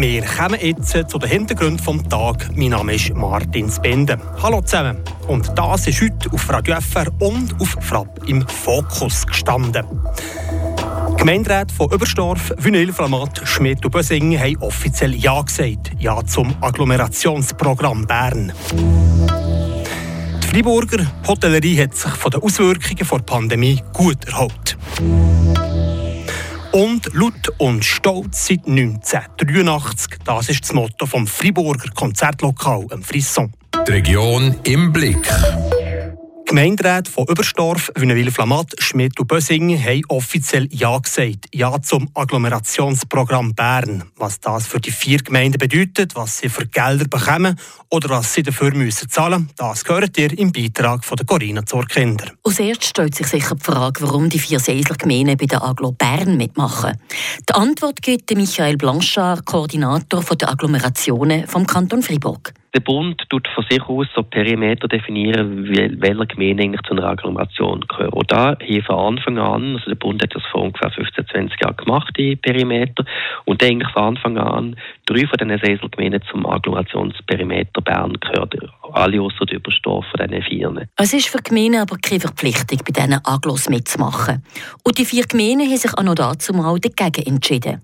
Wir kommen jetzt zu den Hintergründen des Tages. Mein Name ist Martin Spende. Hallo zusammen. Und das ist heute auf Radio FR und auf Frapp im Fokus gestanden. Gemeinderäte von Überstorf, Wünil, Flamat, Schmidt und Bösingen haben offiziell Ja gesagt. Ja zum Agglomerationsprogramm Bern. Die Freiburger Hotellerie hat sich von den Auswirkungen der Pandemie gut erholt. Und laut und stolz seit 1983. Das ist das Motto vom Friburger Konzertlokal im Frisson. Die Region im Blick. Gemeinderäte von Überstorf, Wünnewil-Flamatt, Schmidt und Bösingen haben offiziell Ja gesagt. Ja zum Agglomerationsprogramm Bern. Was das für die vier Gemeinden bedeutet, was sie für Gelder bekommen oder was sie dafür müssen zahlen, das gehört ihr im Beitrag von der Corinna Zorkinder. Als erstes stellt sich sicher die Frage, warum die vier Seisler Gemeinden bei der Aglo Bern mitmachen. Die Antwort gibt Michael Blanchard, Koordinator der Agglomerationen vom Kanton Fribourg. Der Bund tut von sich aus so Perimeter definieren, welche Gemeinden eigentlich zu einer Agglomeration gehören. Und da hier von Anfang an, also der Bund hat das vor ungefähr 15, 20 Jahren gemacht, die Perimeter, und eigentlich von Anfang an drei von diesen Seselgemeinden zum Agglomerationsperimeter Bern gehört. Alle außer der Überstoff von diesen vier. Es ist für die Gemeinden aber keine Verpflichtung, bei diesen Agglos mitzumachen. Und die vier Gemeinden haben sich auch noch dazu mal dagegen entschieden.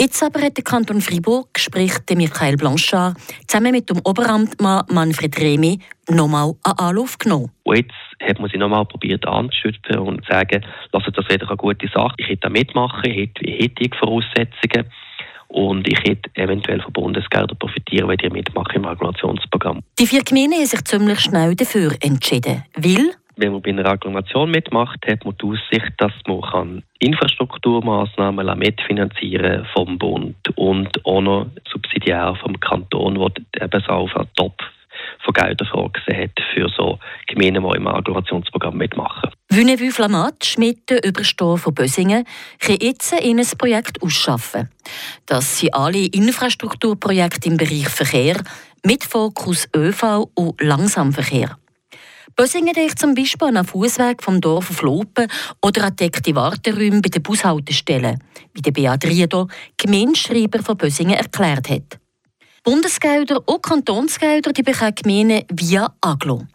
Jetzt aber hat der Kanton Fribourg, spricht Michael Blanchard, zusammen mit dem Oberamtmann Manfred Remy nochmal einen Anlauf genommen. Und jetzt hat man sich nochmal probiert anzuschützen und zu sagen, lasst das wieder eine gute Sache. Ich hätte da mitmachen, ich hätte, ich hätte die Voraussetzungen und ich hätte eventuell von Bundesgeldern profitieren, wenn ich mitmache im Agglomerationsprogramm. Die vier Gemeinden haben sich ziemlich schnell dafür entschieden, weil wenn man bei einer Agglomeration mitmacht, hat man die Aussicht, dass man kann Infrastrukturmaßnahmen mitfinanzieren vom Bund und auch noch subsidiär vom Kanton, der eben so auf einen Topf von Geldern vorgesehen hat für so Gemeinden, die im Agglomerationsprogramm mitmachen. Wünnevue Flamat, Schmitten, Überstehen von Bösingen, können jetzt in ein Projekt ausschaffen. Das sind alle Infrastrukturprojekte im Bereich Verkehr mit Fokus ÖV und Langsamverkehr. Bösingen denkt zum Beispiel an den Fußweg vom Dorf auf Lopen oder an deckte Warteräume bei den Bushaltestellen, wie der Beat Riedo, Gemeinschreiber von Bösingen, erklärt hat. Bundesgelder und Kantonsgelder die bekommen Gemeinden via Aglo.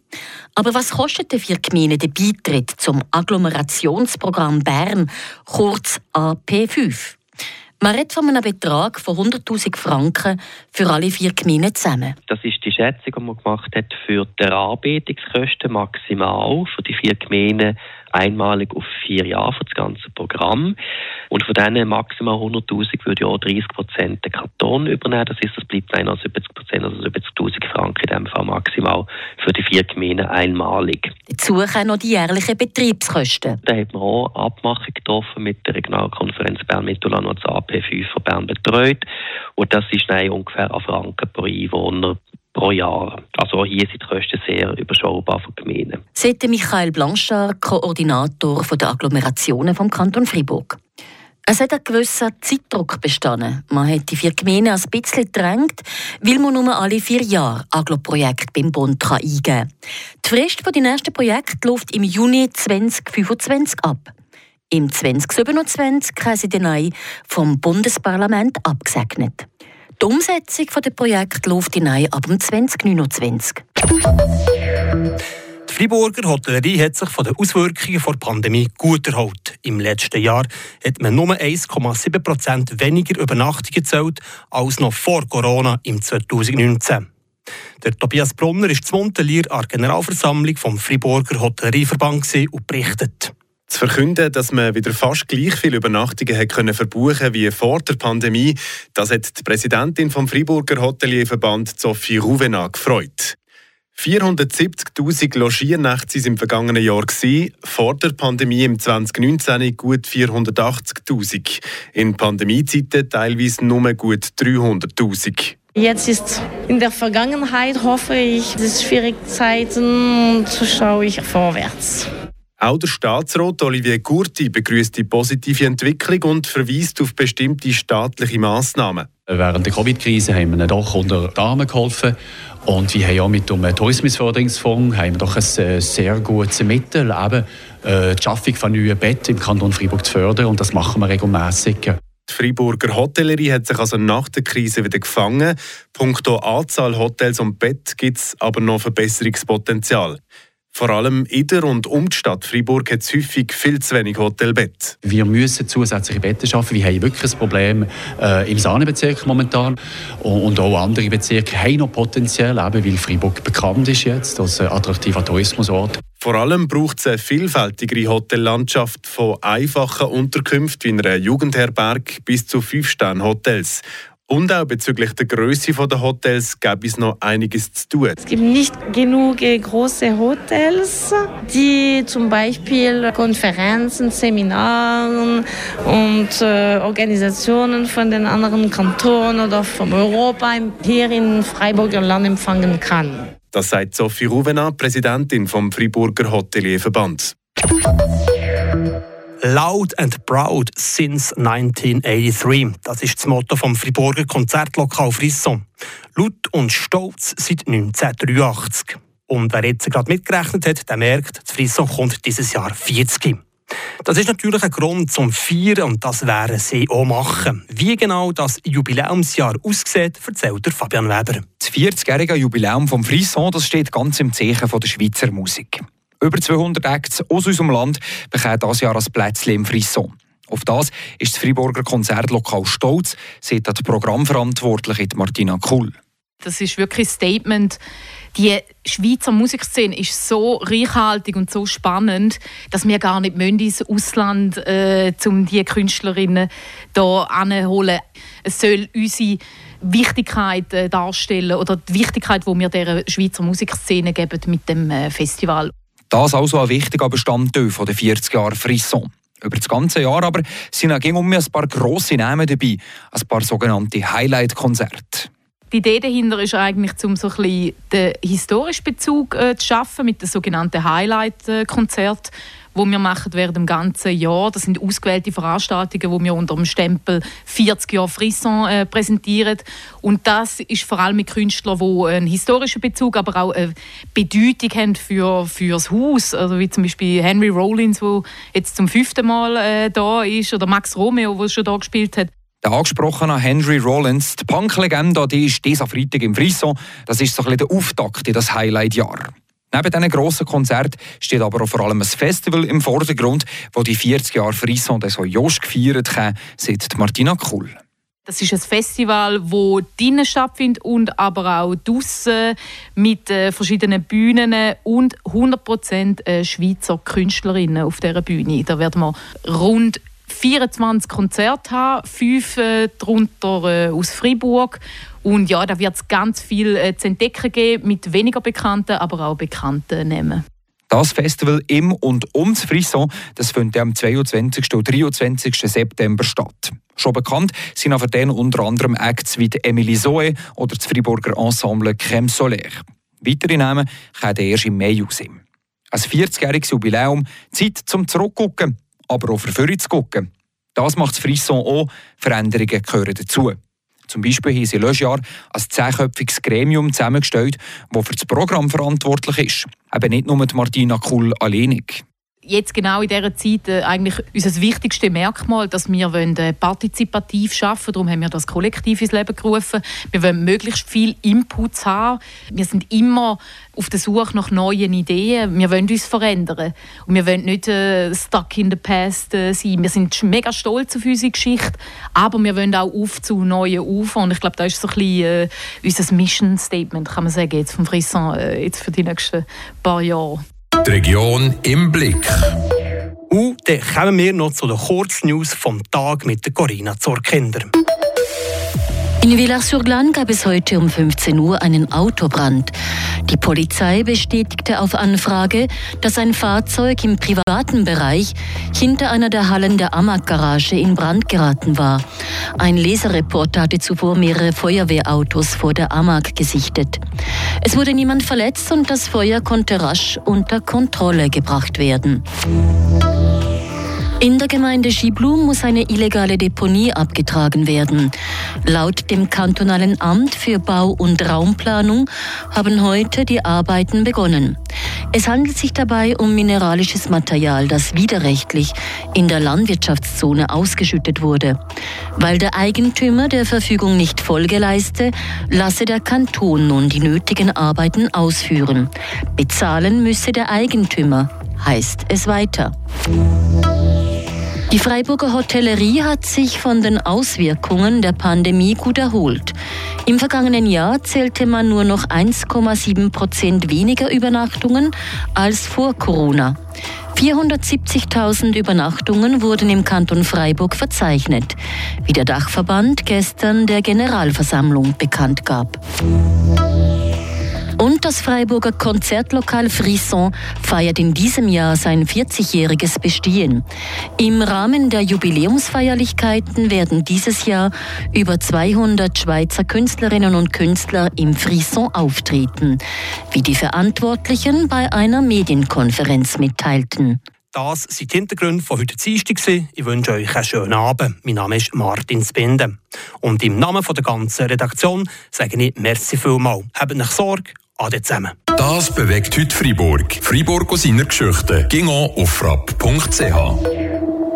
Aber was kostet für Gemeinden der Beitritt zum Agglomerationsprogramm Bern, kurz AP5? Man redet von einem Betrag von 100.000 Franken für alle vier Gemeinden zusammen. Das ist die Schätzung, die man gemacht hat für die Erarbeitungskosten maximal für die vier Gemeinden einmalig auf vier Jahre für das ganze Programm. Und von diesen maximal 100.000 würde auch 30 Prozent der Kanton übernehmen. Das heißt, das bleibt einer 70 Prozent, also 70.000 Franken in diesem Fall maximal für die vier Gemeinden einmalig. Dazu kommen noch die jährlichen Betriebskosten. Da hat man auch Abmachung getroffen mit der Regionalkonferenz Bern-Mittelland, die das AP5 von Bern betreut. Und das ist ungefähr ein Franken pro Einwohner pro Jahr. Also hier sind die Kosten sehr überschaubar für die Gemeinden. Sagt Michael Blanchard, Koordinator der Agglomerationen vom Kanton Fribourg. Es hat einen gewissen Zeitdruck bestanden. Man hat die vier Gemeinden ein bisschen gedrängt, weil man nur alle vier Jahre Aglo-Projekte beim Bund eingeben kann. Die Frist für die nächsten Projekte läuft im Juni 2025 ab. Im 2027 haben sie den vom Bundesparlament abgesegnet. Die Umsetzung des Projekts läuft hinein ab 2029. Die Freiburger Hotellerie hat sich von den Auswirkungen der Pandemie gut erholt. Im letzten Jahr hat man nur 1,7 Prozent weniger Übernachtungen gezählt als noch vor Corona im 2019. Der Tobias Brunner ist zum Montelier an der Generalversammlung vom Freiburger Hotellerieverband und berichtet zu verkünden, dass man wieder fast gleich viele Übernachtungen hat können verbuchen wie vor der Pandemie, das hat die Präsidentin vom Freiburger Hotelierverband Sophie Rouvenat gefreut. 470.000 Logiernächte waren im vergangenen Jahr, vor der Pandemie im 2019 gut 480.000. In Pandemiezeiten teilweise nur gut 300.000. Jetzt ist in der Vergangenheit, hoffe ich, es schwierige Zeiten und so schaue ich vorwärts. Auch der Staatsrat Olivier Gurti begrüßt die positive Entwicklung und verweist auf bestimmte staatliche Massnahmen. Während der Covid-Krise haben wir doch unter die Arme geholfen. Und wir haben auch mit dem Tourismusförderungsfonds haben wir doch ein äh, sehr gutes Mittel, eben, äh, die Schaffung von neuen Betten im Kanton Freiburg zu fördern. Und das machen wir regelmäßig. Die Freiburger Hotellerie hat sich also nach der Krise wieder gefangen. Punkto Anzahl Hotels und Bett gibt es aber noch Verbesserungspotenzial. Vor allem in der und um die Stadt Freiburg hat es häufig viel zu wenig Hotelbett. Wir müssen zusätzliche Betten schaffen. Wir haben wirklich ein Problem äh, im Sahnebezirk momentan. Und auch andere Bezirke haben noch Potenzial, eben weil Freiburg bekannt ist jetzt als attraktiver Tourismusort. Vor allem braucht es eine vielfältigere Hotellandschaft von einfachen Unterkünften wie einer Jugendherberg bis zu Fünf-Sterne-Hotels. Und auch bezüglich der Größe der Hotels gäbe es noch einiges zu tun. Es gibt nicht genug große Hotels, die zum Beispiel Konferenzen, Seminaren und äh, Organisationen von den anderen Kantonen oder von Europa hier in Freiburger Land empfangen kann. Das sagt Sophie Ruvena, Präsidentin vom Freiburger Hotelierverband. Loud and Proud since 1983. Das ist das Motto vom Friburger Konzertlokal Frisson. Laut und stolz seit 1983. Und wer jetzt gerade mitgerechnet hat, der merkt, das Frisson kommt dieses Jahr 40. Das ist natürlich ein Grund zum Feiern und das werden sie auch machen. Wie genau das Jubiläumsjahr aussieht, erzählt der Fabian Weber. Das 40-jährige Jubiläum vom Frisson das steht ganz im Zeichen der Schweizer Musik. Über 200 Acts aus unserem Land bekommen dieses Jahr als Plätzchen im Frisson. Auf das ist das Friburger Konzertlokal stolz, sagt die Programmverantwortliche Martina Kuhl. Das ist wirklich ein Statement. Die Schweizer Musikszene ist so reichhaltig und so spannend, dass wir gar nicht ins Ausland äh, um diese Künstlerinnen hier anholen. Es soll unsere Wichtigkeit äh, darstellen oder die Wichtigkeit, die wir der Schweizer Musikszene geben mit dem äh, Festival. Das also ein wichtiger Bestandteil der 40 Jahre Frisson. Über das ganze Jahr aber sind auch um ein paar grosse Namen dabei, ein paar sogenannte Highlight-Konzerte. Die Idee dahinter ist eigentlich, um so ein bisschen den historischen Bezug äh, zu schaffen mit den sogenannten Highlight-Konzerten wo wir machen während dem ganzen Jahr. Das sind ausgewählte Veranstaltungen, wo wir unter dem Stempel 40 Jahre Frisson äh, präsentieren. Und das ist vor allem mit Künstlern, die einen historischen Bezug, aber auch eine Bedeutung haben für, für das Haus. Also wie zum Beispiel Henry Rollins, der jetzt zum fünften Mal äh, da ist, oder Max Romeo, der schon da gespielt hat. Der angesprochene Henry Rollins, die Punk-Legende, die ist dieser Freitag im Frisson. Das ist so ein bisschen der Auftakt in das Highlight-Jahr. Neben diesen grossen Konzert steht aber auch vor allem ein Festival im Vordergrund, wo die 40 Jahre Frisson so Josch gefeiert haben, sagt Martina Kuhl. Das ist ein Festival, das drinnen stattfindet und aber auch draußen mit äh, verschiedenen Bühnen und 100% äh, Schweizer Künstlerinnen auf dieser Bühne. Da werden wir rund 24 Konzerte haben, fünf äh, darunter äh, aus Freiburg. Und ja, da wird es ganz viel äh, zu entdecken geben mit weniger bekannten, aber auch bekannten Namen. Das Festival im und um das Frisson das findet am 22. und 23. September statt. Schon bekannt sind aber dann unter anderem Acts wie Emily Zoe oder das Friburger Ensemble Crème Solaire. Weitere Namen kommen erst im Mai raus. Ein 40-jähriges Jubiläum, Zeit zum Zurückgucken aber auch vorne zu gucken. Das macht das Frisson auch, Veränderungen gehören dazu. Zum Beispiel haben sie letztes Jahr ein zehnköpfiges Gremium zusammengestellt, das für das Programm verantwortlich ist. Eben nicht nur Martina Kuhl alleinig jetzt genau in dieser Zeit äh, eigentlich unser wichtigstes Merkmal, dass wir wollen, äh, partizipativ arbeiten Darum haben wir das Kollektiv ins Leben gerufen. Wir wollen möglichst viel Inputs haben. Wir sind immer auf der Suche nach neuen Ideen. Wir wollen uns verändern. Und wir wollen nicht äh, stuck in the past äh, sein. Wir sind mega stolz auf unsere Geschichte, aber wir wollen auch auf zu neuen Ufern. Und ich glaube, das ist so ein bisschen äh, unser Mission Statement, kann man sagen, jetzt vom Frisson, jetzt für die nächsten paar Jahre. Die Region im Blick. Und dann kommen wir noch zu den Kurznews vom Tag mit Corinna Zorkinder. In Villars-sur-Glane gab es heute um 15 Uhr einen Autobrand. Die Polizei bestätigte auf Anfrage, dass ein Fahrzeug im privaten Bereich hinter einer der Hallen der Amag-Garage in Brand geraten war. Ein Leserreporter hatte zuvor mehrere Feuerwehrautos vor der Amag gesichtet. Es wurde niemand verletzt und das Feuer konnte rasch unter Kontrolle gebracht werden. In der Gemeinde Schiblum muss eine illegale Deponie abgetragen werden. Laut dem kantonalen Amt für Bau- und Raumplanung haben heute die Arbeiten begonnen. Es handelt sich dabei um mineralisches Material, das widerrechtlich in der Landwirtschaftszone ausgeschüttet wurde. Weil der Eigentümer der Verfügung nicht Folge leiste, lasse der Kanton nun die nötigen Arbeiten ausführen. Bezahlen müsse der Eigentümer, heißt es weiter. Die Freiburger Hotellerie hat sich von den Auswirkungen der Pandemie gut erholt. Im vergangenen Jahr zählte man nur noch 1,7 Prozent weniger Übernachtungen als vor Corona. 470.000 Übernachtungen wurden im Kanton Freiburg verzeichnet, wie der Dachverband gestern der Generalversammlung bekannt gab. Und das Freiburger Konzertlokal Frisson feiert in diesem Jahr sein 40-jähriges Bestehen. Im Rahmen der Jubiläumsfeierlichkeiten werden dieses Jahr über 200 Schweizer Künstlerinnen und Künstler im Frisson auftreten, wie die Verantwortlichen bei einer Medienkonferenz mitteilten. Das sind die Hintergründe von heute Dienstag. Ich wünsche euch einen schönen Abend. Mein Name ist Martin Spinde. Und im Namen der ganzen Redaktion sage ich merci vielmal. Habt nicht Sorge, Ade zusammen. Das bewegt heute Freiburg. Freiburg aus seiner Geschichte. Ging auf frapp.ch.